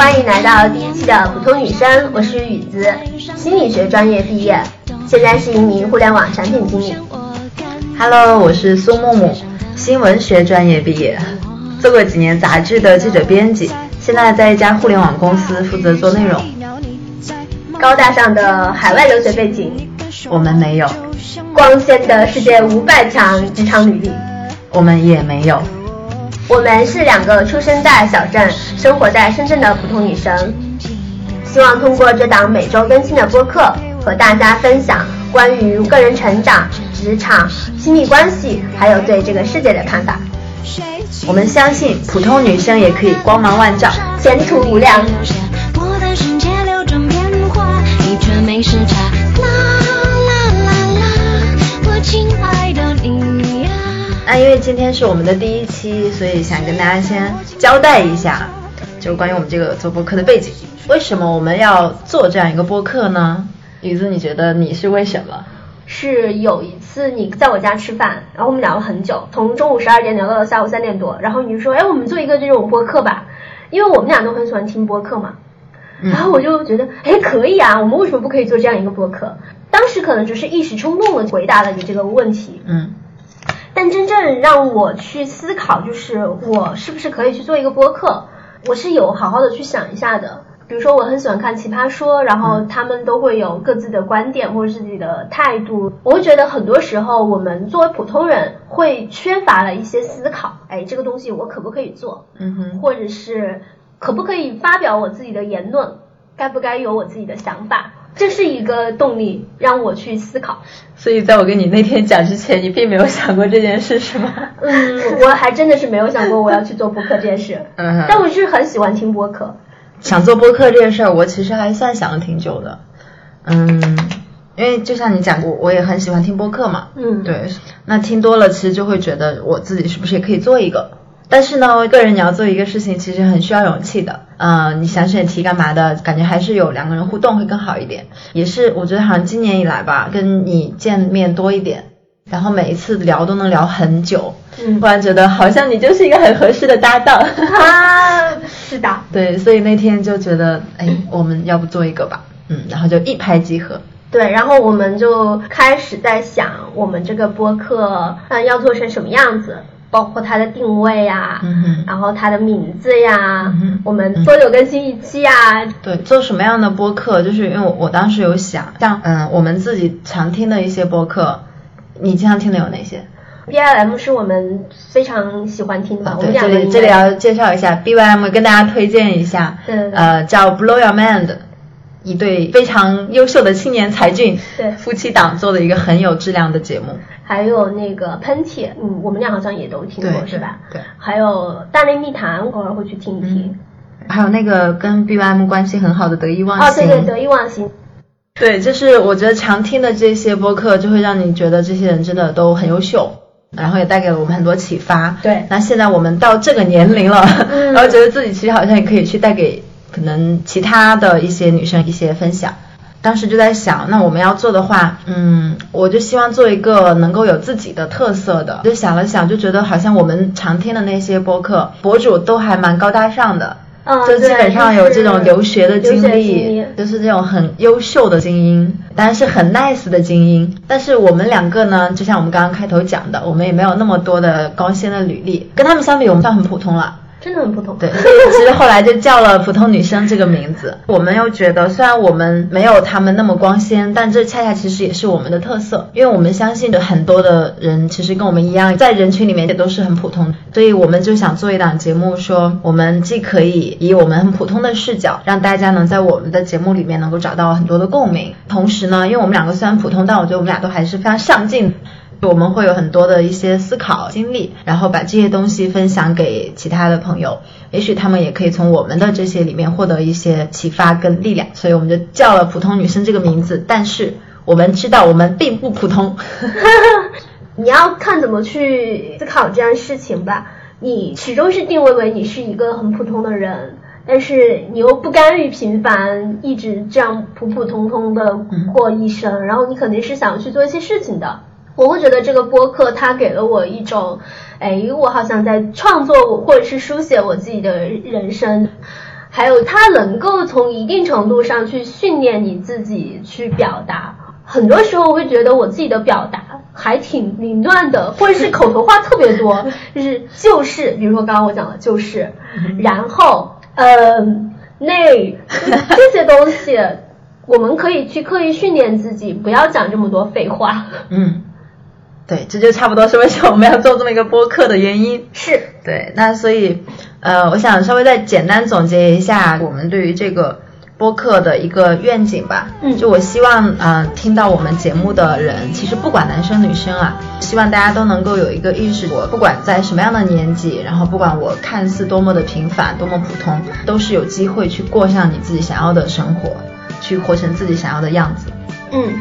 欢迎来到第一期的普通女生，我是雨子，心理学专业毕业，现在是一名互联网产品经理。Hello，我是苏木木，新闻学专业毕业，做过几年杂志的记者编辑，现在在一家互联网公司负责做内容。高大上的海外留学背景，我们没有；光鲜的世界五百强职场履历，我们也没有。我们是两个出生在小镇、生活在深圳的普通女生，希望通过这档每周更新的播客，和大家分享关于个人成长、职场、亲密关系，还有对这个世界的看法。我们相信，普通女生也可以光芒万丈，前途无量。那因为今天是我们的第一期，所以想跟大家先交代一下，就是关于我们这个做播客的背景。为什么我们要做这样一个播客呢？雨子，你觉得你是为什么？是有一次你在我家吃饭，然后我们聊了很久，从中午十二点聊到了下午三点多，然后你就说，哎，我们做一个这种播客吧，因为我们俩都很喜欢听播客嘛。然后我就觉得，哎，可以啊，我们为什么不可以做这样一个播客？当时可能只是一时冲动的回答了你这个问题。嗯。但真正让我去思考，就是我是不是可以去做一个播客，我是有好好的去想一下的。比如说，我很喜欢看奇葩说，然后他们都会有各自的观点或者自己的态度。我会觉得很多时候，我们作为普通人会缺乏了一些思考。哎，这个东西我可不可以做？嗯哼，或者是可不可以发表我自己的言论？该不该有我自己的想法？这是一个动力，让我去思考。所以，在我跟你那天讲之前，你并没有想过这件事，是吗？嗯，我还真的是没有想过我要去做播客这件事。嗯，但我是很喜欢听播客。想做播客这件事儿，我其实还算想了挺久的。嗯，因为就像你讲过，我也很喜欢听播客嘛。嗯，对。那听多了，其实就会觉得我自己是不是也可以做一个？但是呢，个人你要做一个事情，其实很需要勇气的。嗯，你想选题干嘛的？感觉还是有两个人互动会更好一点。也是，我觉得好像今年以来吧，跟你见面多一点，然后每一次聊都能聊很久。嗯，突然觉得好像你就是一个很合适的搭档。啊，是的。对，所以那天就觉得，哎，我们要不做一个吧？嗯，然后就一拍即合。对，然后我们就开始在想，我们这个播客嗯要做成什么样子。包括它的定位呀，嗯然后它的名字呀，我们多久更新一期呀？对，做什么样的播客？就是因为我我当时有想，像嗯我们自己常听的一些播客，你经常听的有哪些？B I M 是我们非常喜欢听的。我们，这里这里要介绍一下 B Y M，跟大家推荐一下，呃，叫 Blow Your Mind，一对非常优秀的青年才俊，对夫妻档做的一个很有质量的节目。还有那个喷嚏，嗯，我们俩好像也都听过，是吧？对。还有大内密谈，偶尔会去听一听。还有那个跟 B Y M 关系很好的得意忘形。哦，对对，得意忘形。对，就是我觉得常听的这些播客，就会让你觉得这些人真的都很优秀，然后也带给了我们很多启发。对。那现在我们到这个年龄了，然后觉得自己其实好像也可以去带给可能其他的一些女生一些分享。当时就在想，那我们要做的话，嗯，我就希望做一个能够有自己的特色的。就想了想，就觉得好像我们常听的那些播客博主都还蛮高大上的，就基本上有这种留学的经历，就是这种很优秀的精英，当然是很 nice 的精英。但是我们两个呢，就像我们刚刚开头讲的，我们也没有那么多的高鲜的履历，跟他们相比，我们算很普通了。真的很普通，对，其实后来就叫了普通女生这个名字。我们又觉得，虽然我们没有他们那么光鲜，但这恰恰其实也是我们的特色，因为我们相信的很多的人其实跟我们一样，在人群里面也都是很普通，所以我们就想做一档节目，说我们既可以以我们很普通的视角，让大家能在我们的节目里面能够找到很多的共鸣，同时呢，因为我们两个虽然普通，但我觉得我们俩都还是非常上进。我们会有很多的一些思考经历，然后把这些东西分享给其他的朋友，也许他们也可以从我们的这些里面获得一些启发跟力量。所以我们就叫了“普通女生”这个名字。但是我们知道我们并不普通，你要看怎么去思考这件事情吧。你始终是定位为你是一个很普通的人，但是你又不甘于平凡，一直这样普普通通的过一生，然后你肯定是想去做一些事情的。我会觉得这个播客它给了我一种，哎，我好像在创作或者是书写我自己的人生。还有它能够从一定程度上去训练你自己去表达。很多时候我会觉得我自己的表达还挺凌乱的，或者是口头话特别多，就 是就是，比如说刚刚我讲的就是，然后嗯那这些东西，我们可以去刻意训练自己，不要讲这么多废话。嗯。对，这就差不多是为什么我们要做这么一个播客的原因。是对，那所以，呃，我想稍微再简单总结一下我们对于这个播客的一个愿景吧。嗯，就我希望，嗯，听到我们节目的人，其实不管男生女生啊，希望大家都能够有一个意识，我不管在什么样的年纪，然后不管我看似多么的平凡、多么普通，都是有机会去过上你自己想要的生活，去活成自己想要的样子。嗯。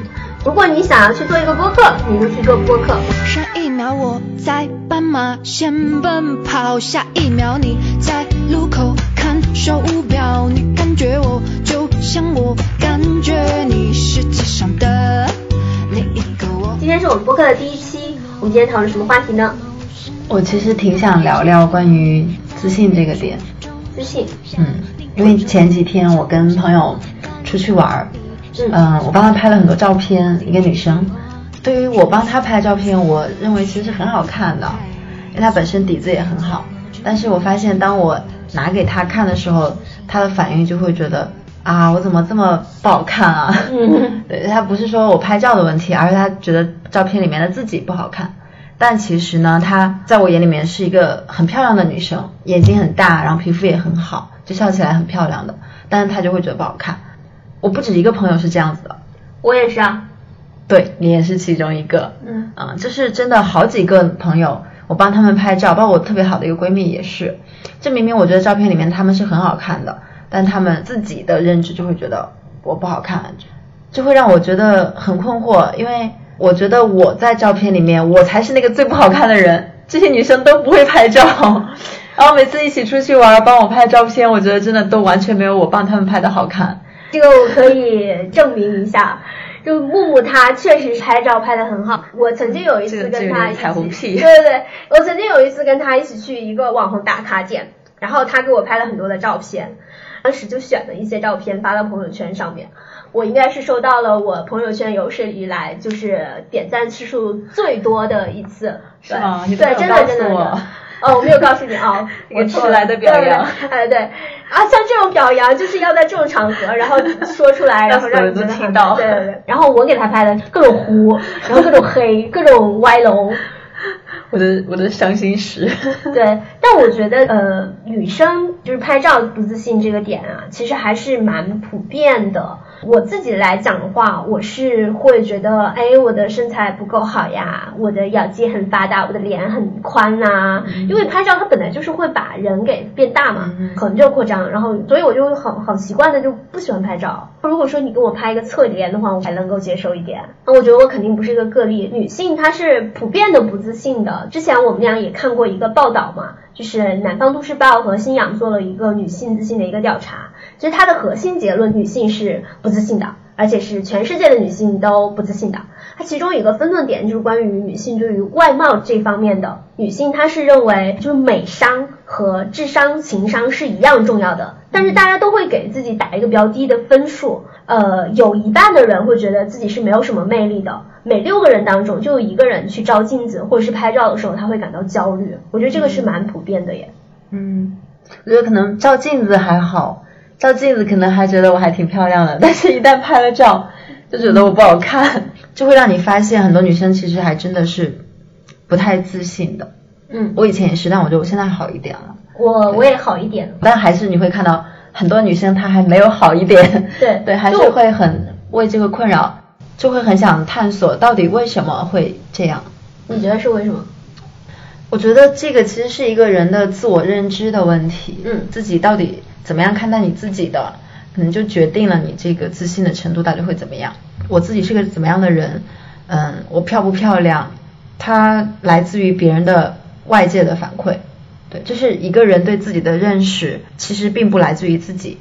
如果你想要去做一个播客，你就去做播客。上一秒我在斑马线奔跑，下一秒你在路口看手表，你感觉我就像我感觉你，世界上的另一个我。今天是我们播客的第一期，我们今天讨论什么话题呢？我其实挺想聊聊关于自信这个点。自信。嗯，因为前几天我跟朋友出去玩儿。嗯，我帮她拍了很多照片，一个女生。对于我帮她拍照片，我认为其实很好看的，因为她本身底子也很好。但是我发现，当我拿给她看的时候，她的反应就会觉得啊，我怎么这么不好看啊？对她不是说我拍照的问题，而是她觉得照片里面的自己不好看。但其实呢，她在我眼里面是一个很漂亮的女生，眼睛很大，然后皮肤也很好，就笑起来很漂亮的。但是她就会觉得不好看。我不止一个朋友是这样子的，我也是啊，对你也是其中一个，嗯。啊，就是真的好几个朋友，我帮他们拍照，包括我特别好的一个闺蜜也是，这明明我觉得照片里面他们是很好看的，但他们自己的认知就会觉得我不好看，就会让我觉得很困惑，因为我觉得我在照片里面我才是那个最不好看的人，这些女生都不会拍照，然后每次一起出去玩帮我拍照片，我觉得真的都完全没有我帮他们拍的好看。这个我可以证明一下，就木木他确实拍照拍的很好。我曾经有一次跟他一起，对对对，我曾经有一次跟他一起去一个网红打卡点，然后他给我拍了很多的照片，当时就选了一些照片发到朋友圈上面。我应该是收到了我朋友圈有史以来就是点赞次数最多的一次，是吗？对，真的真的。哦，我没有告诉你啊，我迟来的表扬。哎，对，啊，像这种表扬就是要在这种场合，然后说出来，然后让人都听到。对对对。然后我给他拍的各种糊，然后各种黑，各种歪楼。我的我的伤心史。对，但我觉得呃，女生就是拍照不自信这个点啊，其实还是蛮普遍的。我自己来讲的话，我是会觉得，哎，我的身材不够好呀，我的咬肌很发达，我的脸很宽呐。因为拍照它本来就是会把人给变大嘛，横着扩张，然后所以我就很很习惯的就不喜欢拍照。如果说你给我拍一个侧脸的话，我还能够接受一点。那我觉得我肯定不是一个个例，女性她是普遍的不自信的。之前我们俩也看过一个报道嘛，就是南方都市报和新氧做了一个女性自信的一个调查。其实它的核心结论，女性是不自信的，而且是全世界的女性都不自信的。它其中有一个分论点就是关于女性对于外貌这方面的，女性她是认为就是美商和智商情商是一样重要的，但是大家都会给自己打一个比较低的分数。呃，有一半的人会觉得自己是没有什么魅力的，每六个人当中就有一个人去照镜子或者是拍照的时候他会感到焦虑。我觉得这个是蛮普遍的耶。嗯，我觉得可能照镜子还好。照镜子可能还觉得我还挺漂亮的，但是一旦拍了照，就觉得我不好看，就会让你发现很多女生其实还真的是不太自信的。嗯，我以前也是，但我觉得我现在好一点了。我我也好一点，但还是你会看到很多女生她还没有好一点。对 对，还是会很为这个困扰，就会很想探索到底为什么会这样。你觉得是为什么？我觉得这个其实是一个人的自我认知的问题。嗯，自己到底。怎么样看待你自己的，可能就决定了你这个自信的程度到底会怎么样。我自己是个怎么样的人，嗯，我漂不漂亮，它来自于别人的外界的反馈。对，就是一个人对自己的认识，其实并不来自于自己，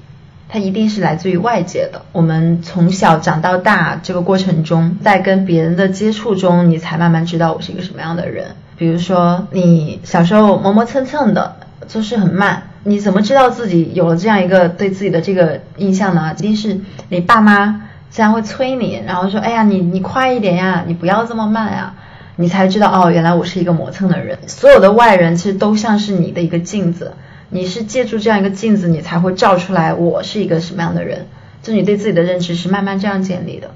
它一定是来自于外界的。我们从小长到大这个过程中，在跟别人的接触中，你才慢慢知道我是一个什么样的人。比如说，你小时候磨磨蹭蹭的，做事很慢。你怎么知道自己有了这样一个对自己的这个印象呢？一定是你爸妈这样会催你，然后说，哎呀，你你快一点呀，你不要这么慢呀，你才知道哦，原来我是一个磨蹭的人。所有的外人其实都像是你的一个镜子，你是借助这样一个镜子，你才会照出来我是一个什么样的人。就你对自己的认知是慢慢这样建立的。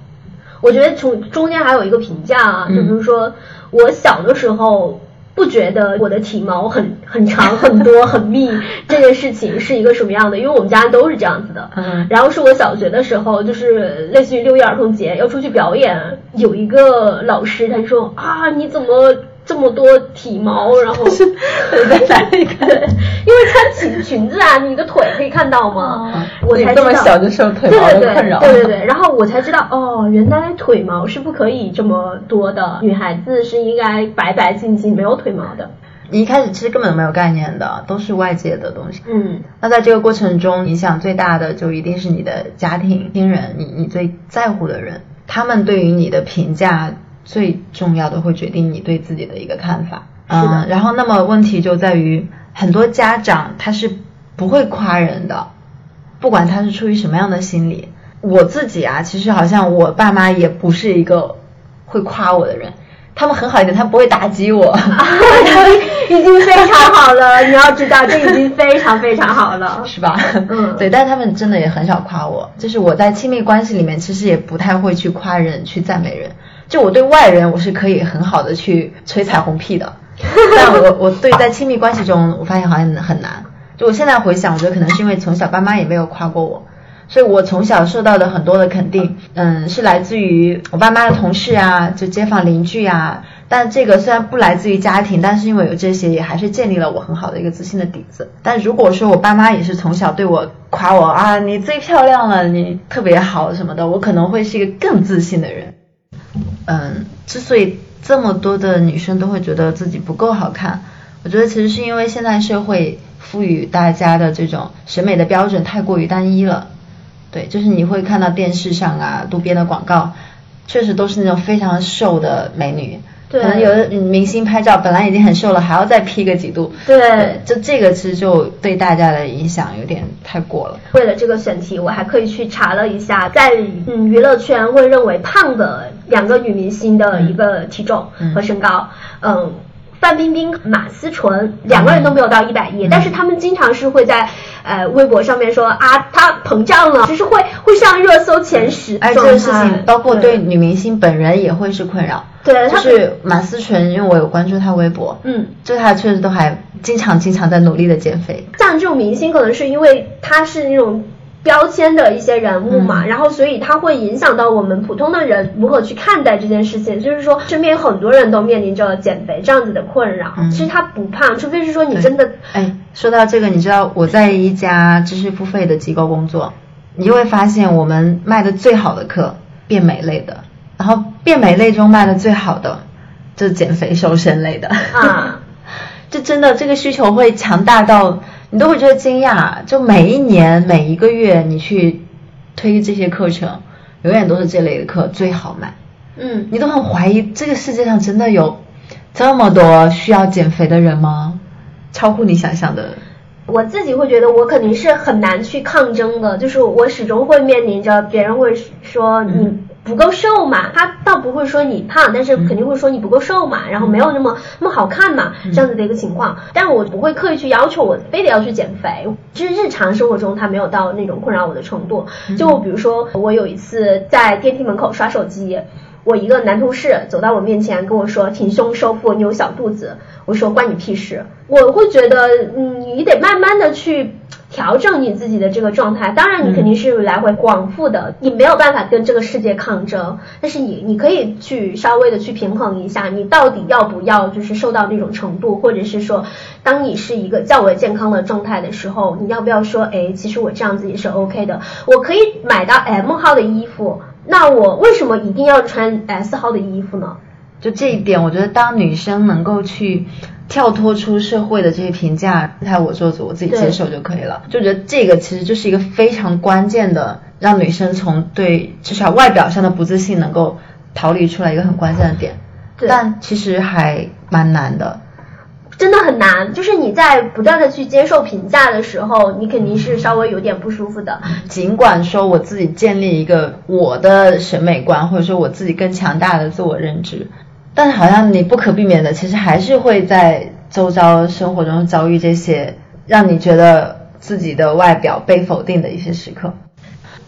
我觉得从中间还有一个评价啊，就比如说我小的时候不觉得我的体毛很很长、很多、很密这件事情是一个什么样的，因为我们家都是这样子的。嗯然后是我小学的时候，就是类似于六一儿童节要出去表演，有一个老师他说啊，你怎么这么多体毛？然后在哪里看？因为穿裙裙子啊，你的腿可以看到吗？我才知道这么小就受腿毛的困扰。对对对，然后我才知道哦，原来腿毛是不可以这么多的，女孩子是应该白白净净没有腿毛的。你一开始其实根本没有概念的，都是外界的东西。嗯，那在这个过程中，影响最大的就一定是你的家庭、亲人，你你最在乎的人，他们对于你的评价最重要的会决定你对自己的一个看法。嗯，然后那么问题就在于，很多家长他是不会夸人的，不管他是出于什么样的心理。我自己啊，其实好像我爸妈也不是一个会夸我的人，他们很好一点，他不会打击我。已经非常好了，你要知道这已经非常非常好了。是吧？嗯对，但他们真的也很少夸我，就是我在亲密关系里面，其实也不太会去夸人、去赞美人。就我对外人，我是可以很好的去吹彩虹屁的，但我我对在亲密关系中，我发现好像很难。就我现在回想，我觉得可能是因为从小爸妈也没有夸过我，所以我从小受到的很多的肯定，嗯，是来自于我爸妈的同事啊，就街坊邻居啊。但这个虽然不来自于家庭，但是因为有这些，也还是建立了我很好的一个自信的底子。但如果说我爸妈也是从小对我夸我啊，你最漂亮了，你特别好什么的，我可能会是一个更自信的人。嗯，之所以这么多的女生都会觉得自己不够好看，我觉得其实是因为现在社会赋予大家的这种审美的标准太过于单一了。对，就是你会看到电视上啊、路边的广告，确实都是那种非常瘦的美女。对可能有的明星拍照本来已经很瘦了，还要再 P 个几度。对就这个其实就对大家的影响有点太过了。为了这个选题，我还特意去查了一下，在嗯娱乐圈会认为胖的两个女明星的一个体重和身高，嗯。范冰冰、马思纯两个人都没有到一百一，但是他们经常是会在呃微博上面说啊，她膨胀了，就是会会上热搜前十哎。这个事情包括对女明星本人也会是困扰。对，她就是马思纯，因为我有关注她微博，嗯，就她确实都还经常经常在努力的减肥。像这种明星，可能是因为他是那种标签的一些人物嘛，嗯然后所以他会影响到我们普通的人如何去看待这件事情。就是说，身边很多人都面临着减肥这样子的困扰。嗯其实他不胖，除非是说你真的哎，说到这个，你知道我在一家知识付费的机构工作，你就会发现我们卖的最好的课变美类的，然后变美类中卖的最好的就是减肥瘦身类的啊。就真的这个需求会强大到你都会觉得惊讶，就每一年每一个月你去推这些课程，永远都是这类的课最好卖。嗯，你都很怀疑这个世界上真的有这么多需要减肥的人吗？超乎你想象的。我自己会觉得我肯定是很难去抗争的，就是我始终会面临着别人会说你不够瘦嘛，他倒不会说你胖，但是肯定会说你不够瘦嘛，然后没有那么那么好看嘛，这样子的一个情况。但是我不会刻意去要求我非得要去减肥，就是日常生活中他没有到那种困扰我的程度。就比如说我有一次在电梯门口刷手机。我一个男同事走到我面前跟我说挺胸收腹，你有小肚子。我说关你屁事。我会觉得，嗯，你得慢慢的去调整你自己的这个状态。当然，你肯定是来回往复的，你没有办法跟这个世界抗争。但是你你可以去稍微的去平衡一下，你到底要不要就是瘦到那种程度，或者是说，当你是一个较为健康的状态的时候，你要不要说，哎，其实我这样子也是 OK 的，我可以买到 M 号的衣服。那我为什么一定要穿 S 号的衣服呢？就这一点，我觉得当女生能够去跳脱出社会的这些评价，态我做主，我自己接受就可以了。就觉得这个其实就是一个非常关键的，让女生从对至少外表上的不自信能够逃离出来一个很关键的点。但其实还蛮难的。真的很难。就是你在不断的去接受评价的时候，你肯定是稍微有点不舒服的。尽管说我自己建立一个我的审美观，或者说我自己更强大的自我认知，但是好像你不可避免的，其实还是会在周遭生活中遭遇这些让你觉得自己的外表被否定的一些时刻。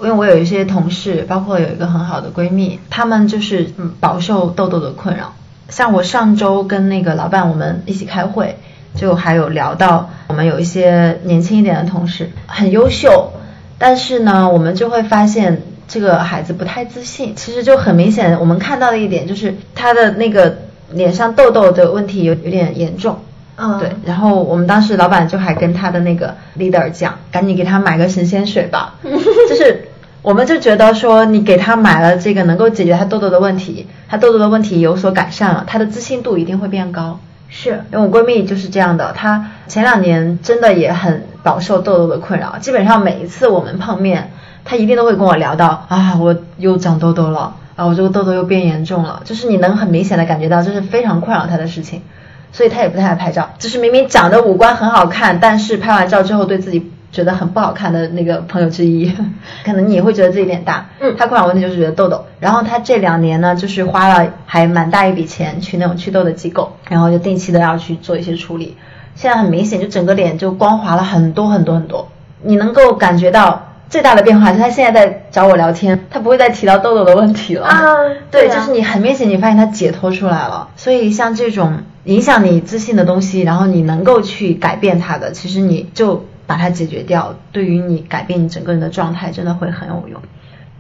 因为我有一些同事，包括有一个很好的闺蜜，她们就是嗯饱受痘痘的困扰。像我上周跟那个老板我们一起开会，就还有聊到我们有一些年轻一点的同事很优秀，但是呢，我们就会发现这个孩子不太自信。其实就很明显，我们看到的一点就是他的那个脸上痘痘的问题有有点严重。嗯，对，然后我们当时老板就还跟他的那个 leader 讲，赶紧给他买个神仙水吧，就是我们就觉得说，你给他买了这个能够解决他痘痘的问题，他痘痘的问题有所改善了，他的自信度一定会变高。是，因为我闺蜜就是这样的，她前两年真的也很饱受痘痘的困扰，基本上每一次我们碰面，她一定都会跟我聊到啊，我又长痘痘了，啊，我这个痘痘又变严重了，就是你能很明显的感觉到这是非常困扰他的事情。所以他也不太爱拍照，就是明明长得五官很好看，但是拍完照之后对自己觉得很不好看的那个朋友之一。可能你也会觉得自己脸大，嗯他困扰问题就是觉得痘痘。然后他这两年呢，就是花了还蛮大一笔钱去那种祛痘的机构，然后就定期的要去做一些处理。现在很明显，就整个脸就光滑了很多很多很多。你能够感觉到最大的变化是他现在在找我聊天，他不会再提到痘痘的问题了。啊对，对啊就是你很明显，你发现他解脱出来了。所以像这种影响你自信的东西，然后你能够去改变它的，其实你就把它解决掉，对于你改变你整个人的状态，真的会很有用。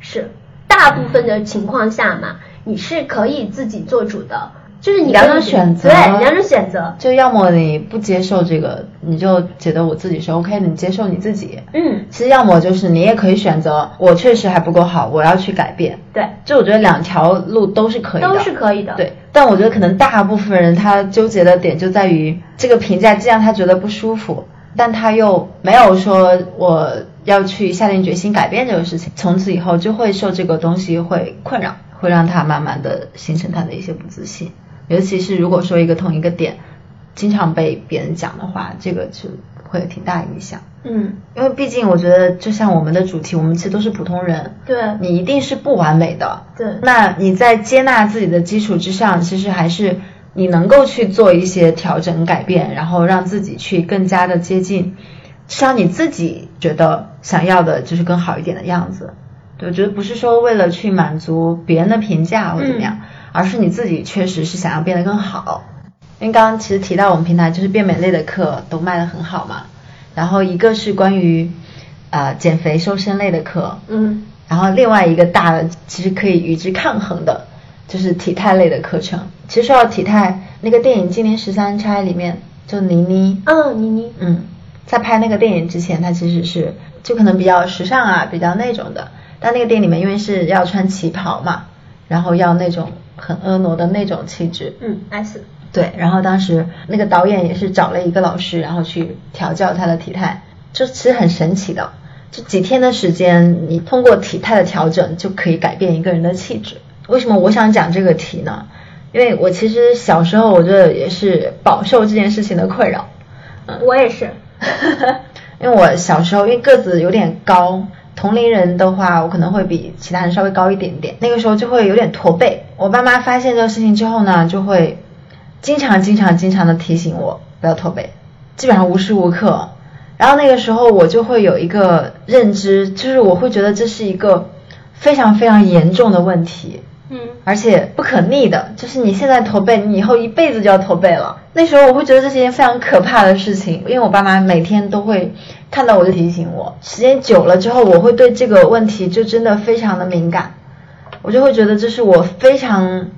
是，大部分的情况下嘛，你是可以自己做主的，就是你两种选择对，两种选择。就要么你不接受这个，你就觉得我自己是 OK 的，你接受你自己。嗯，其实要么就是你也可以选择，我确实还不够好，我要去改变。对，就我觉得两条路都是可以的，都是可以的。，对，但我觉得可能大部分人他纠结的点就在于这个评价既让他觉得不舒服，但他又没有说我要去下定决心改变这个事情，从此以后就会受这个东西会困扰，会让他慢慢的形成他的一些不自信。尤其是如果说一个同一个点经常被别人讲的话，这个就会有挺大影响。嗯，因为毕竟我觉得，就像我们的主题，我们其实都是普通人，对，你一定是不完美的。对那你在接纳自己的基础之上，其实还是你能够去做一些调整改变，然后让自己去更加的接近，至少你自己觉得想要的就是更好一点的样子。对，我觉得不是说为了去满足别人的评价或怎么样，而是你自己确实是想要变得更好。因为刚刚其实提到我们平台就是变美类的课都卖得很好嘛，然后一个是关于呃减肥瘦身类的课，嗯然后另外一个大的，其实可以与之抗衡的，就是体态类的课程。其实说到体态，那个电影《金陵十三钗》里面，就倪妮，嗯，倪妮，嗯，在拍那个电影之前，她其实是就可能比较时尚啊，比较那种的。但那个电影里面，因为是要穿旗袍嘛，然后要那种很婀娜的那种气质，嗯，S，对，然后当时那个导演也是找了一个老师，然后去调教他的体态，就其实很神奇的，就几天的时间，你通过体态的调整就可以改变一个人的气质。为什么我想讲这个题呢？因为我其实小时候我觉得也是饱受这件事情的困扰，嗯，我也是。因为我小时候因为个子有点高，同龄人的话我可能会比其他人稍微高一点点，那个时候就会有点驼背。我爸妈发现这个事情之后呢，就会经常、经常、经常的提醒我不要驼背，基本上无时无刻。然后那个时候我就会有一个认知，就是我会觉得这是一个非常非常严重的问题。嗯而且不可逆的，就是你现在驼背，你以后一辈子就要驼背了。那时候我会觉得这是一件非常可怕的事情，因为我爸妈每天都会看到我就提醒我，时间久了之后，我会对这个问题就真的非常的敏感，我就会觉得这是我非常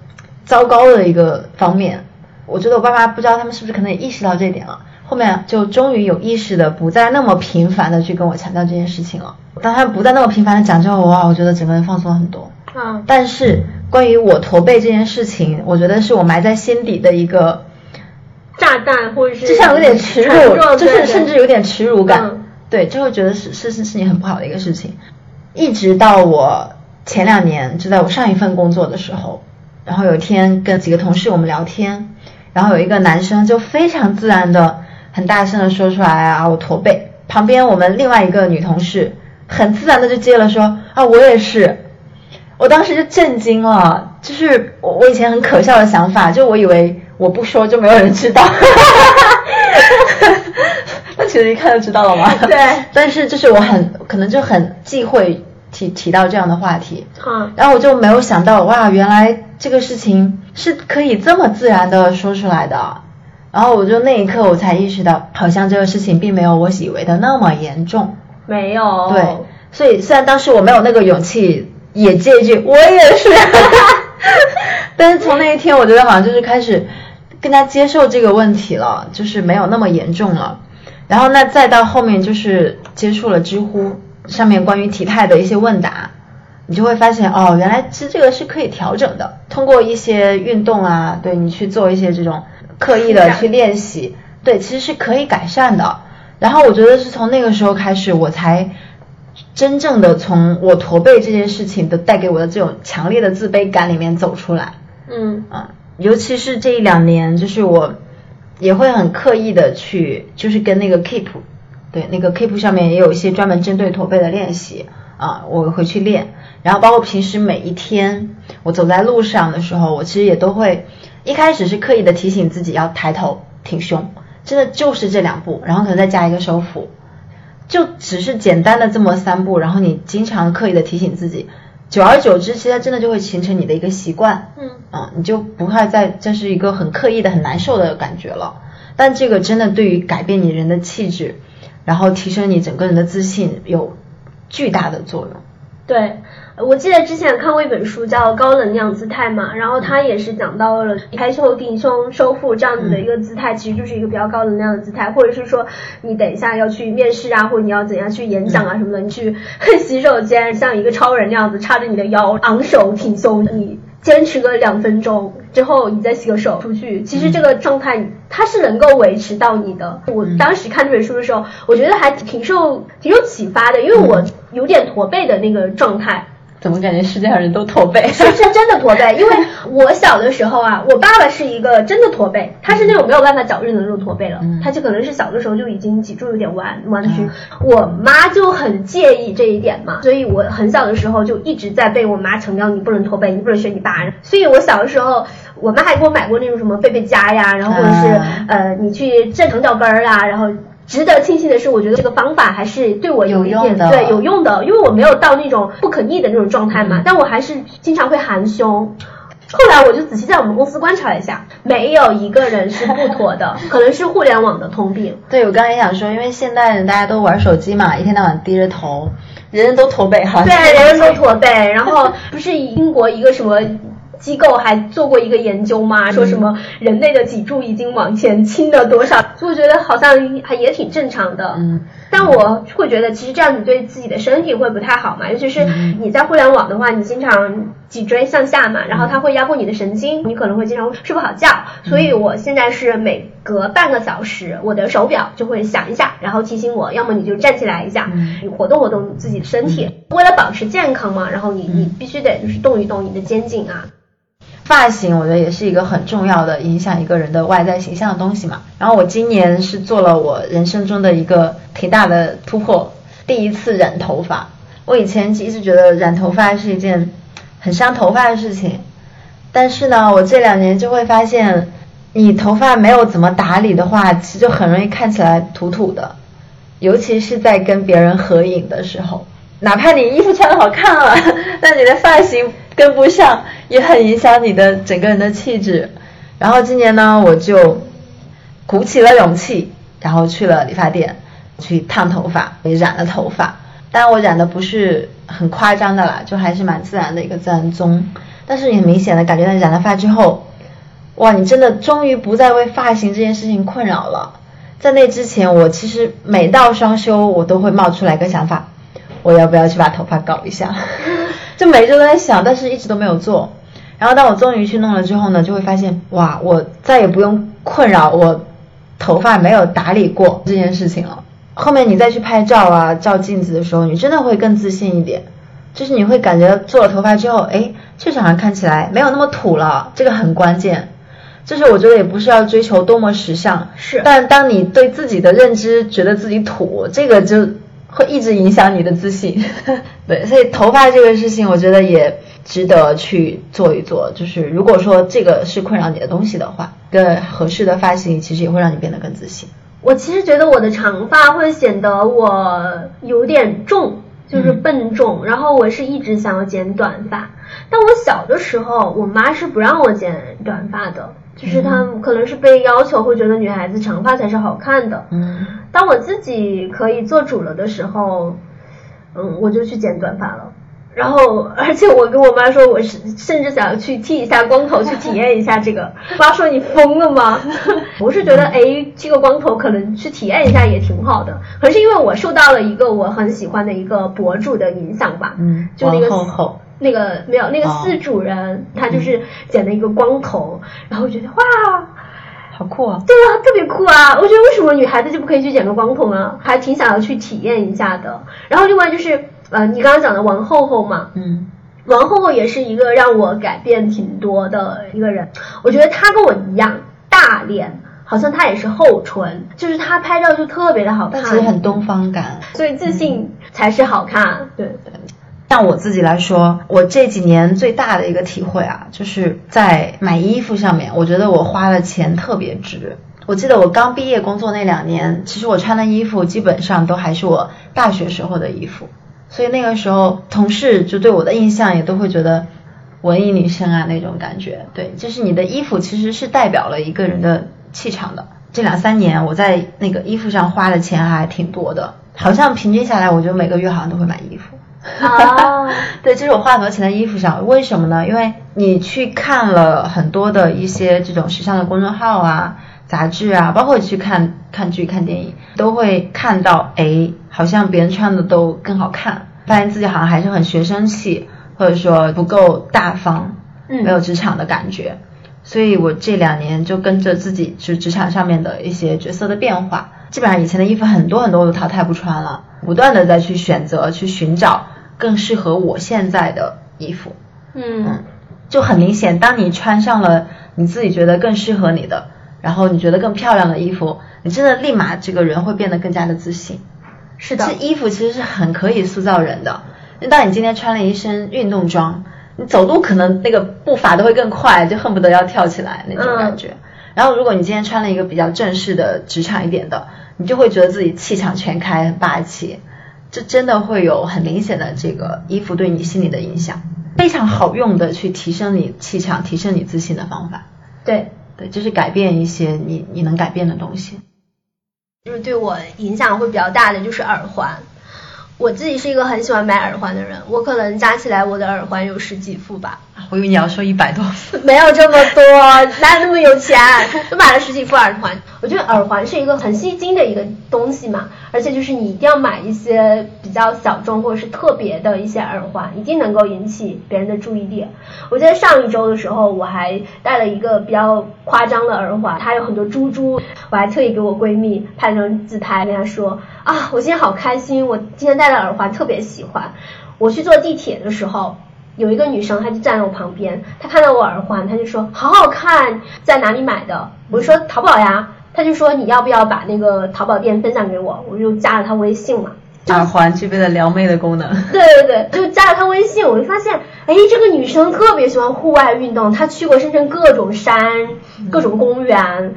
糟糕的一个方面。我觉得我爸妈不知道他们是不是可能也意识到这一点了，后面就终于有意识的不再那么频繁的去跟我强调这件事情了。当他们不再那么频繁的讲之后，哇，我觉得整个人放松很多。啊，但是关于我驼背这件事情，我觉得是我埋在心底的一个，炸弹或者是就像有点耻辱，就是甚至有点耻辱感。嗯对，就会觉得是是是是你很不好的一个事情。一直到我前两年，就在我上一份工作的时候，然后有一天跟几个同事我们聊天，然后有一个男生就非常自然的、很大声的说出来啊，我驼背。旁边我们另外一个女同事很自然的就接了说啊，我也是。我当时就震惊了，就是我我以前很可笑的想法，就我以为我不说就没有人知道。那其实一看就知道了嘛。对。但是就是我很可能就很忌讳提提到这样的话题。嗯。然后我就没有想到，哇，原来这个事情是可以这么自然的说出来的。然后我就那一刻我才意识到，好像这个事情并没有我以为的那么严重。没有。对。所以虽然当时我没有那个勇气也接一句，我也是。但是从那一天，我觉得好像就是开始更加接受这个问题了，就是没有那么严重了。然后那再到后面就是接触了知乎上面关于体态的一些问答，你就会发现哦，原来其实这个是可以调整的。通过一些运动啊，对你去做一些这种刻意的去练习，对，其实是可以改善的。然后我觉得是从那个时候开始，我才真正的从我驼背这件事情的带给我的这种强烈的自卑感里面走出来。嗯啊，尤其是这一两年，就是我也会很刻意的去，就是跟那个 Keep，对，那个 Keep 上面也有一些专门针对驼背的练习啊，我会去练。然后包括平时每一天我走在路上的时候，我其实也都会一开始是刻意的提醒自己要抬头挺胸，真的就是这两步，然后可能再加一个收腹，就只是简单的这么三步，然后你经常刻意的提醒自己。久而久之，其实它真的就会形成你的一个习惯，嗯，啊，你就不会再这是一个很刻意的、很难受的感觉了。但这个真的对于改变你人的气质，然后提升你整个人的自信有巨大的作用。对，我记得之前看过一本书叫《高能量姿态》嘛，然后它也是讲到了抬头挺胸收腹这样子的一个姿态，其实就是一个比较高能量的姿态，或者是说你等一下要去面试啊，或者你要怎样去演讲啊什么的，你去 洗手间像一个超人那样子叉着你的腰，昂首挺胸，你坚持个两分钟之后，你再洗个手出去，其实这个状态它是能够维持到你的。我当时看这本书的时候，我觉得还挺受挺有启发的，因为我有点驼背的那个状态。怎么感觉世界上人都驼背？是是真的驼背，因为我小的时候啊，我爸爸是一个真的驼背，他是那种没有办法矫正的那种驼背了，他就可能是小的时候就已经脊柱有点弯弯曲。我妈就很介意这一点嘛，所以我很小的时候就一直在被我妈强调你不能驼背，你不能学你爸。所以我小的时候，我妈还给我买过那种什么背背佳呀，然后或者是呃你去正长脚跟儿啊，然后。值得庆幸的是，我觉得这个方法还是对我有一点用的对有用的，因为我没有到那种不可逆的那种状态嘛，但我还是经常会含胸。后来我就仔细在我们公司观察了一下，没有一个人是不妥的，可能是互联网的通病。对，我刚才也想说，因为现代人大家都玩手机嘛，一天到晚低着头，人人都驼背哈。对，人人都驼背。然后不是英国一个什么机构还做过一个研究吗？说什么人类的脊柱已经往前倾了多少？所以我觉得好像还也挺正常的。嗯。但我会觉得，其实这样子对自己的身体会不太好嘛，尤其是你在互联网的话，你经常脊椎向下嘛，然后它会压迫你的神经，你可能会经常睡不好觉。所以我现在是每隔半个小时，我的手表就会响一下，然后提醒我，要么你就站起来一下，你活动活动自己的身体。为了保持健康嘛，然后你你必须得就是动一动你的肩颈啊。发型我觉得也是一个很重要的影响一个人的外在形象的东西嘛。然后我今年是做了我人生中的一个挺大的突破，第一次染头发。我以前一直觉得染头发是一件很伤头发的事情，但是呢，我这两年就会发现，你头发没有怎么打理的话，其实就很容易看起来土土的，尤其是在跟别人合影的时候，哪怕你衣服穿的好看了，但你的发型跟不上。也很影响你的整个人的气质。然后今年呢，我就鼓起了勇气，然后去了理发店去烫头发，也染了头发。当然我染的不是很夸张的啦，就还是蛮自然的一个自然棕。但是你明显的感觉到染了发之后，哇，你真的终于不再为发型这件事情困扰了。在那之前，我其实每到双休，我都会冒出来个想法，我要不要去把头发搞一下？就每周都在想，但是一直都没有做。然后当我终于去弄了之后呢，就会发现，哇，我再也不用困扰我头发没有打理过这件事情了。后面你再去拍照啊、照镜子的时候，你真的会更自信一点。就是你会感觉做了头发之后，哎，确实好像看起来没有那么土了，这个很关键。就是我觉得也不是要追求多么时尚，是但当你对自己的认知觉得自己土，这个就会一直影响你的自信。对，所以头发这个事情，我觉得也值得去做一做。就是如果说这个是困扰你的东西的话，一个合适的发型其实也会让你变得更自信。我其实觉得我的长发会显得我有点重，就是笨重，然后我是一直想要剪短发。但我小的时候，我妈是不让我剪短发的，就是他们可能是被要求，会觉得女孩子长发才是好看的。嗯，当我自己可以做主了的时候，嗯，我就去剪短发了。然后，而且我跟我妈说，我是甚至想要去剃一下光头，去体验一下这个。妈说你疯了吗？我是觉得，哎，剃个光头可能去体验一下也挺好的。可是因为我受到了一个我很喜欢的一个博主的影响吧，嗯就那个那个没有那个哦四主人，他就是剪了一个光头，然后我觉得哇，好酷啊！对啊，特别酷啊！我觉得为什么女孩子就不可以去剪个光头呢？还挺想要去体验一下的。然后另外就是，呃，你刚刚讲的王后后嘛，嗯王后后也是一个让我改变挺多的一个人。我觉得她跟我一样大脸，好像她也是厚唇，就是她拍照就特别的好看，但其实很东方感。所以自信才是好看。对，像我自己来说，我这几年最大的一个体会啊，就是在买衣服上面，我觉得我花的钱特别值。我记得我刚毕业工作那两年，其实我穿的衣服基本上都还是我大学时候的衣服，所以那个时候同事就对我的印象也都会觉得文艺女生啊那种感觉。对，就是你的衣服其实是代表了一个人的气场的。这两三年我在那个衣服上花的钱还挺多的，好像平均下来，我觉得每个月好像都会买衣服。啊，对，这是我花很多钱在衣服上，为什么呢？因为你去看了很多的一些这种时尚的公众号啊、杂志啊，包括去看看剧、看电影，都会看到，哎，好像别人穿的都更好看，发现自己好像还是很学生气，或者说不够大方，嗯没有职场的感觉。所以我这两年就跟着自己就职场上面的一些角色的变化，基本上以前的衣服很多很多我都淘汰不穿了，不断的再去选择、去寻找更适合我现在的衣服。嗯就很明显，当你穿上了你自己觉得更适合你的，然后你觉得更漂亮的衣服，你真的立马这个人会变得更加的自信。是的这，衣服其实是很可以塑造人的。那当你今天穿了一身运动装，你走路可能那个步伐都会更快，就恨不得要跳起来那种感觉。然后如果你今天穿了一个比较正式的职场一点的，你就会觉得自己气场全开，很霸气。这真的会有很明显的这个衣服对你心理的影响，非常好用的去提升你气场、提升你自信的方法。对。对，就是改变一些你你能改变的东西。就是对我影响会比较大的就是耳环。我自己是一个很喜欢买耳环的人，我可能加起来我的耳环有十几副吧，我以为你要说一百多副。没有这么多，哪有那么有钱？就买了十几副耳环。我觉得耳环是一个很吸睛的一个东西嘛，而且就是你一定要买一些比较小众或者是特别的一些耳环，一定能够引起别人的注意力。我记得上一周的时候，我还戴了一个比较夸张的耳环，它有很多珠珠，我还特意给我闺蜜拍了张自拍，跟她说啊，我今天好开心，我今天戴的耳环特别喜欢。我去坐地铁的时候，有一个女生，她就站在我旁边，她看到我耳环，她就说好好看，在哪里买的？我就说淘宝呀。她就说你要不要把那个淘宝店分享给我？我就加了他微信嘛。耳环具备了撩妹的功能。对对对，就加了她微信，我就发现，哎，这个女生特别喜欢户外运动，她去过深圳各种山、各种公园。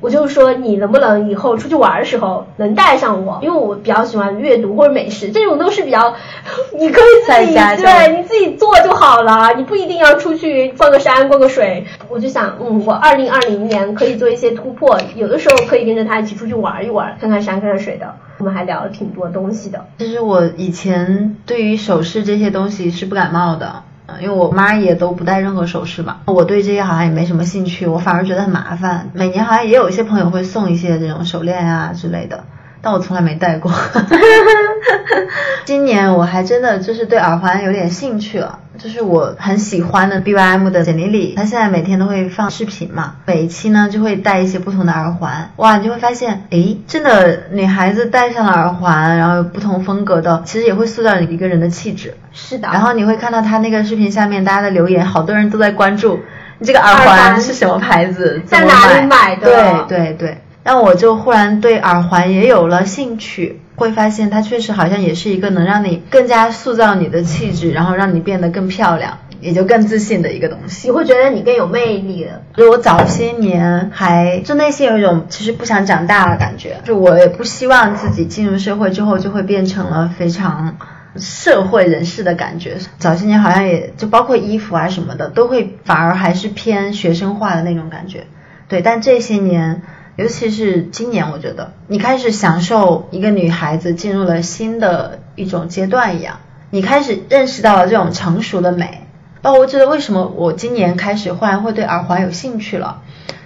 我就说你能不能以后出去玩的时候能带上我，因为我比较喜欢阅读或者美食，这种都是比较，你可以自己对你自己做就好了，你不一定要出去逛个山、逛个水。我就想，嗯，我二零二零年可以做一些突破，有的时候可以跟着他一起出去玩一玩，看看山、看看水的。我们还聊了挺多东西的。其实我以前对于首饰这些东西是不感冒的，呃因为我妈也都不戴任何首饰嘛，我对这些好像也没什么兴趣，我反而觉得很麻烦。每年好像也有一些朋友会送一些这种手链啊之类的，但我从来没戴过。今年我还真的就是对耳环有点兴趣了，就是我很喜欢的 BYM 的简历里，她现在每天都会放视频嘛，每一期呢就会戴一些不同的耳环，哇，你就会发现，诶，真的女孩子戴上了耳环，然后有不同风格的，其实也会塑造你一个人的气质。是的，然后你会看到她那个视频下面大家的留言，好多人都在关注你这个耳环是什么牌子？在哪里买的？对对对，让我就忽然对耳环也有了兴趣，会发现它确实好像也是一个能让你更加塑造你的气质，然后让你变得更漂亮，也就更自信的一个东西。你会觉得你更有魅力了。就我早些年还就内心有一种其实不想长大的感觉，就我也不希望自己进入社会之后就会变成了非常社会人士的感觉。早些年好像也就包括衣服啊什么的，都会反而还是偏学生化的那种感觉。对，但这些年，尤其是今年，我觉得你开始享受一个女孩子进入了新的一种阶段一样，你开始认识到了这种成熟的美。包括我觉得为什么我今年开始忽然会对耳环有兴趣了，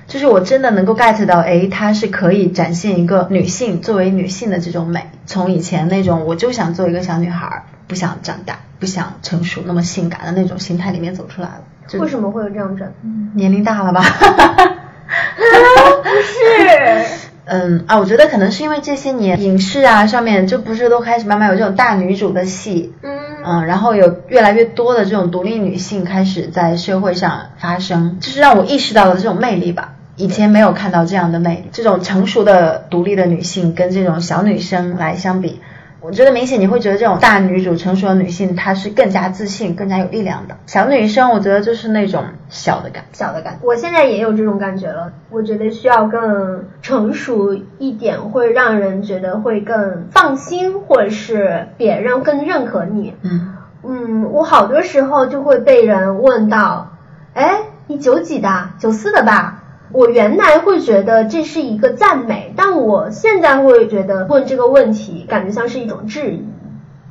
就是我真的能够 get 到，哎，它是可以展现一个女性作为女性的这种美，从以前那种我就想做一个小女孩，不想长大，不想成熟那么性感的那种心态里面走出来了。为什么会有这样转？年龄大了吧？不是，嗯啊，我觉得可能是因为这些年影视啊上面就不是都开始慢慢有这种大女主的戏，嗯嗯，然后有越来越多的这种独立女性开始在社会上发生，就是让我意识到了这种魅力吧。以前没有看到这样的魅力，这种成熟的独立的女性跟这种小女生来相比，我觉得明显你会觉得这种大女主成熟的女性她是更加自信、更加有力量的。小女生我觉得就是那种小的感。小的感觉。我现在也有这种感觉了，我觉得需要更成熟一点，会让人觉得会更放心，或者是别人更认可你。嗯嗯，我好多时候就会被人问到，哎，你九几的？九四的吧？我原来会觉得这是一个赞美，但我现在会觉得问这个问题，感觉像是一种质疑。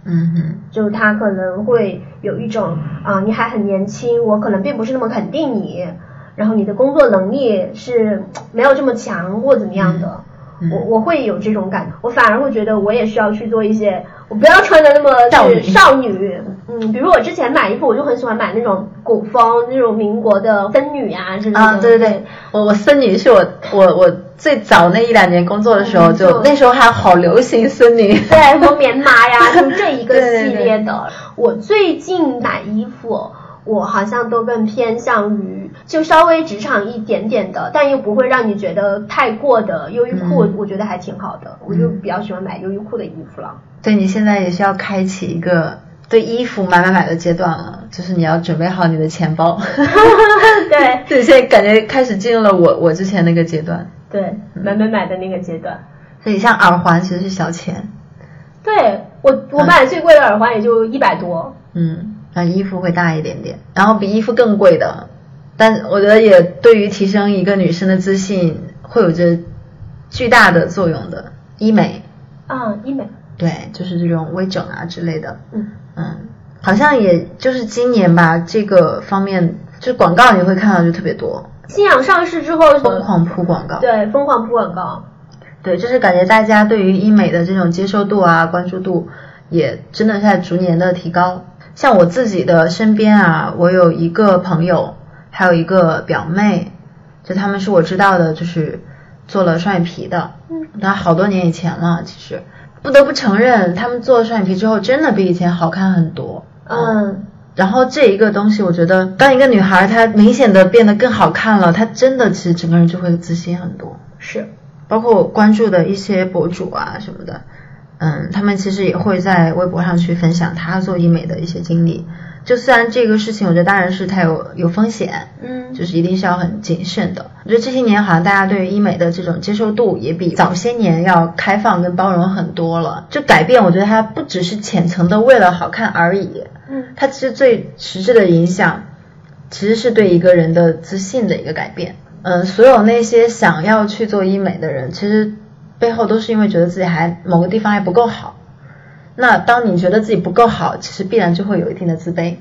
嗯哼。就他可能会有一种啊，你还很年轻，我可能并不是那么肯定你，然后你的工作能力是没有这么强或怎么样的，嗯我我会有这种感，我反而会觉得我也需要去做一些，我不要穿的那么少女少女，嗯，比如我之前买衣服，我就很喜欢买那种古风那种民国的僧女啊之类的，啊，对对对，我我僧女是我我我最早那一两年工作的时候就，嗯就那时候还好流行僧女。对，什么棉麻呀，就这一个系列的。我最近买衣服，我好像都更偏向于就稍微职场一点点的，但又不会让你觉得太过的优衣库，嗯我觉得还挺好的。我就比较喜欢买优衣库的衣服了。对你现在也是要开启一个对衣服买买买的阶段了，就是你要准备好你的钱包。对 对，现在感觉开始进入了我我之前那个阶段。对，买买买的那个阶段。所以像耳环其实是小钱，对我，我买最贵的耳环也就一百多。嗯，然后衣服会大一点点，然后比衣服更贵的，但我觉得也对于提升一个女生的自信会有着巨大的作用的。医美，啊，医美。对，就是这种微整啊之类的，嗯，嗯，好像也就是今年吧，这个方面就广告你会看到就特别多，信仰上市之后，疯狂铺广告，对，疯狂铺广告。对，就是感觉大家对于医美的这种接受度啊、关注度，也真的是在逐年的提高。像我自己的身边啊，我有一个朋友，还有一个表妹，就他们是我知道的，就是做了双眼皮的，嗯，那好多年以前了，其实不得不承认，他们做了双眼皮之后，真的比以前好看很多。嗯，然后这一个东西，我觉得当一个女孩她明显的变得更好看了，她真的其实整个人就会自信很多。是。包括我关注的一些博主啊什么的，嗯，他们其实也会在微博上去分享他做医美的一些经历。就虽然这个事情，我觉得当然是它有有风险，嗯就是一定是要很谨慎的。我觉得这些年好像大家对于医美的这种接受度也比早些年要开放跟包容很多了。就改变，我觉得它不只是浅层的为了好看而已，嗯它其实最实质的影响，其实是对一个人的自信的一个改变。嗯，所有那些想要去做医美的人，其实背后都是因为觉得自己还某个地方还不够好。那当你觉得自己不够好，其实必然就会有一定的自卑。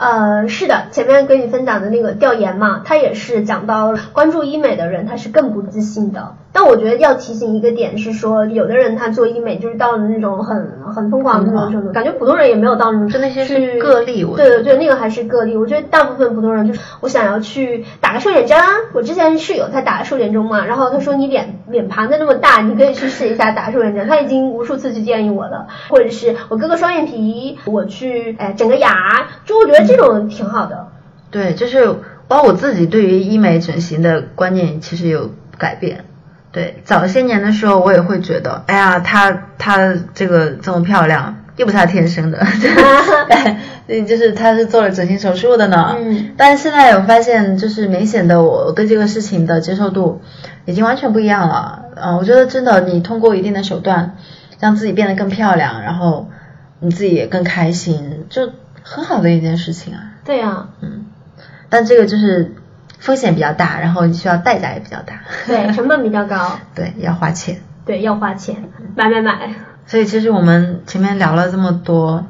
呃，是的，前面跟你分享的那个调研嘛，它也是讲到关注医美的人他是更不自信的。但我觉得要提醒一个点是说，有的人他做医美就是到了那种很很疯狂的那种程度，感觉普通人也没有到那种，就那些是个例对对对，那个还是个例。我觉得大部分普通人就是我想要去打个瘦脸针啊，我之前室友他打了瘦脸针嘛，然后他说你脸脸盘子那么大，你可以去试一下打瘦脸针，他已经无数次去建议我了，或者是我割个双眼皮，我去哎整个牙，就我觉得这种挺好的。对，就是包括我自己对于医美整形的观念其实有改变。对，早些年的时候，我也会觉得，哎呀，她她这个这么漂亮，又不是她天生的，对，就是她是做了整形手术的呢。嗯，但是现在我发现，就是明显的我对这个事情的接受度已经完全不一样了。嗯，我觉得真的，你通过一定的手段让自己变得更漂亮，然后你自己也更开心，就很好的一件事情啊。对呀、嗯，但这个就是风险比较大，然后你需要代价也比较大。对，成本比较高，对，要花钱。对，要花钱，买买买。所以其实我们前面聊了这么多，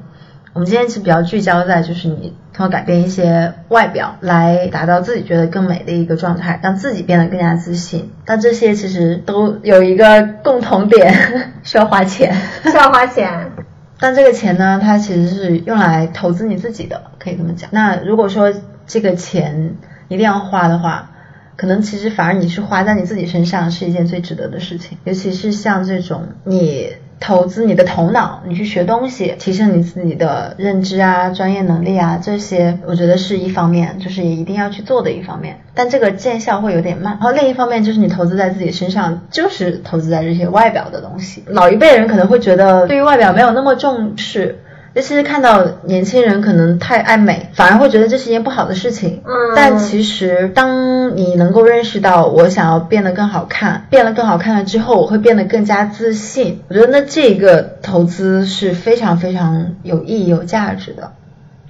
我们今天是比较聚焦在就是你通过改变一些外表来达到自己觉得更美的一个状态，让自己变得更加自信。但这些其实都有一个共同点，需要花钱。需要花钱，但这个钱呢，它其实是用来投资你自己的，可以这么讲。那如果说这个钱一定要花的话，可能其实反而你是花在你自己身上是一件最值得的事情，尤其是像这种你投资你的头脑，你去学东西，提升你自己的认知啊、专业能力啊，这些我觉得是一方面，就是也一定要去做的一方面。但这个见效会有点慢。然后另一方面就是你投资在自己身上，就是投资在这些外表的东西。老一辈人可能会觉得对于外表没有那么重视。尤其是看到年轻人可能太爱美，反而会觉得这是一件不好的事情。嗯但其实当你能够认识到我想要变得更好看，变得更好看了之后，我会变得更加自信。我觉得那这个投资是非常非常有意义、有价值的。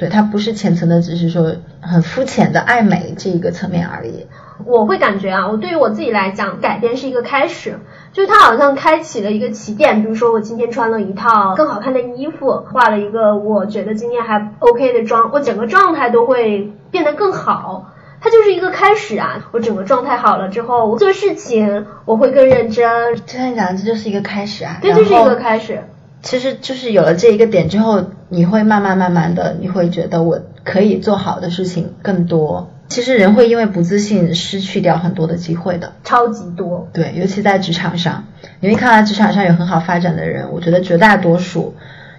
对，它不是浅层的，只是说很肤浅的爱美这一个层面而已。我会感觉啊，我对于我自己来讲，改变是一个开始，就是它好像开启了一个起点。比如说，我今天穿了一套更好看的衣服，化了一个我觉得今天还 OK 的妆，我整个状态都会变得更好。它就是一个开始啊！我整个状态好了之后，我做事情我会更认真，就像你讲的，这就是一个开始啊。这就是一个开始。其实就是有了这一个点之后，你会慢慢慢慢的，你会觉得我可以做好的事情更多。其实人会因为不自信失去掉很多的机会的，超级多，对，尤其在职场上，你会看到职场上有很好发展的人，我觉得绝大多数，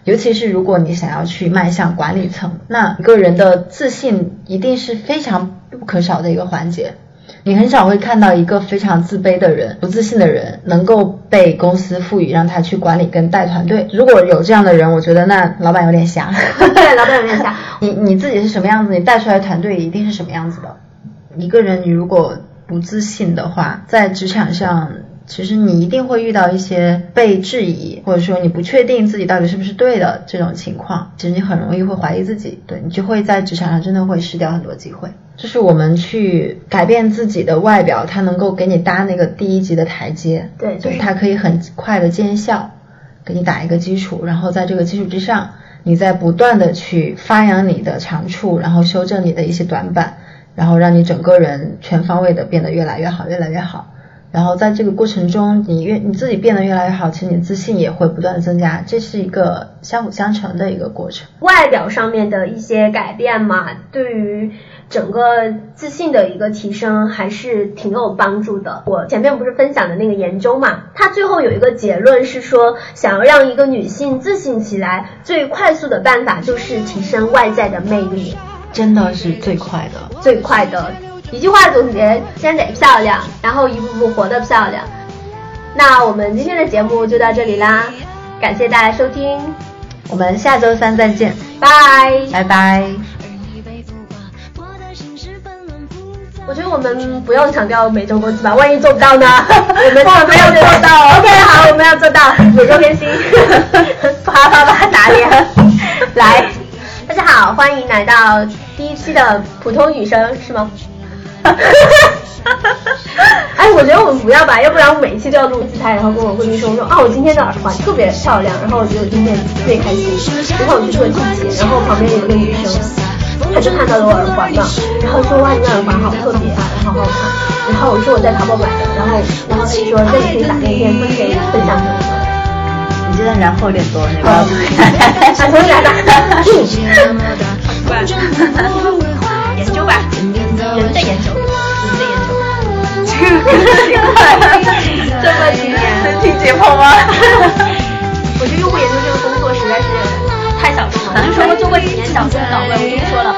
尤其是如果你想要去迈向管理层，那一个人的自信一定是非常不可少的一个环节。你很少会看到一个非常自卑的人、不自信的人能够被公司赋予让他去管理跟带团队。如果有这样的人，我觉得那老板有点瞎。对，老板有点瞎。你你自己是什么样子，你带出来的团队一定是什么样子的。一个人你如果不自信的话，在职场上，其实你一定会遇到一些被质疑，或者说你不确定自己到底是不是对的这种情况。其实你很容易会怀疑自己，对你就会在职场上真的会失掉很多机会。就是我们去改变自己的外表，它能够给你搭那个第一级的台阶，对就是它可以很快的见效，给你打一个基础，然后在这个基础之上，你再不断的去发扬你的长处，然后修正你的一些短板，然后让你整个人全方位的变得越来越好，越来越好。然后在这个过程中，你越你自己变得越来越好，其实你自信也会不断的增加，这是一个相辅相成的一个过程。外表上面的一些改变嘛，对于整个自信的一个提升还是挺有帮助的。我前面不是分享的那个研究嘛，它最后有一个结论是说，想要让一个女性自信起来，最快速的办法就是提升外在的魅力，真的是最快的。最快的一句话总结：先得漂亮，然后一步步活得漂亮。那我们今天的节目就到这里啦，感谢大家收听，我们下周三再见，拜。拜拜。我觉得我们不用强调每周更新吧，万一做不到呢？我们 我没有做到 OK，好，我们要做到每周更新，啪啪啪打脸。来，大家好，欢迎来到第一期的普通女生，是吗？哎，我觉得我们不要吧，要不然我每一期都要录自拍，然后跟我闺蜜说，我说啊，我今天的耳环特别漂亮，然后我觉得我今天最开心。然后我去做体检，然后旁边有一个女生，她就看到了我耳环嘛，然后说哇，你的耳环好特别啊，好好看。然后我说我在淘宝买的，然后然后她就说那你可以把那篇分给分享给我然后有点多，你不要啊，重新来吧。研究吧，人的研究，人的研究。这么几年，身体解剖吗？我觉得用户研究这个工作实在是太小众了。我就说我做过几年小众岗位，我跟你说了，